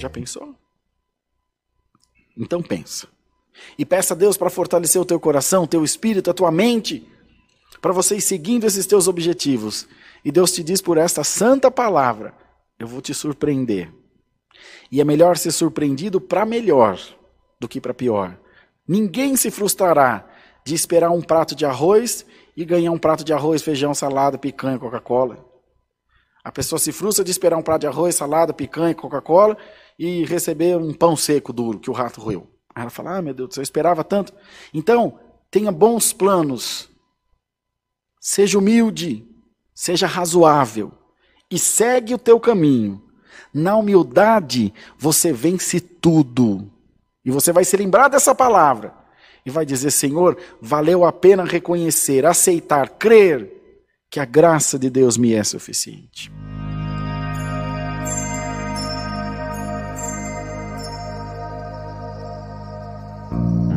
Já pensou? Então pensa. E peça a Deus para fortalecer o teu coração, o teu espírito, a tua mente, para você ir seguindo esses teus objetivos. E Deus te diz por esta santa palavra: eu vou te surpreender. E é melhor ser surpreendido para melhor do que para pior. Ninguém se frustrará de esperar um prato de arroz e ganhar um prato de arroz, feijão, salada, picanha, Coca-Cola. A pessoa se frustra de esperar um prato de arroz, salada, picanha, Coca-Cola e receber um pão seco duro que o rato roeu. Aí ela fala: Ah, meu Deus, eu esperava tanto. Então, tenha bons planos. Seja humilde, seja razoável e segue o teu caminho. Na humildade, você vence tudo. E você vai se lembrar dessa palavra e vai dizer: Senhor, valeu a pena reconhecer, aceitar, crer que a graça de Deus me é suficiente. you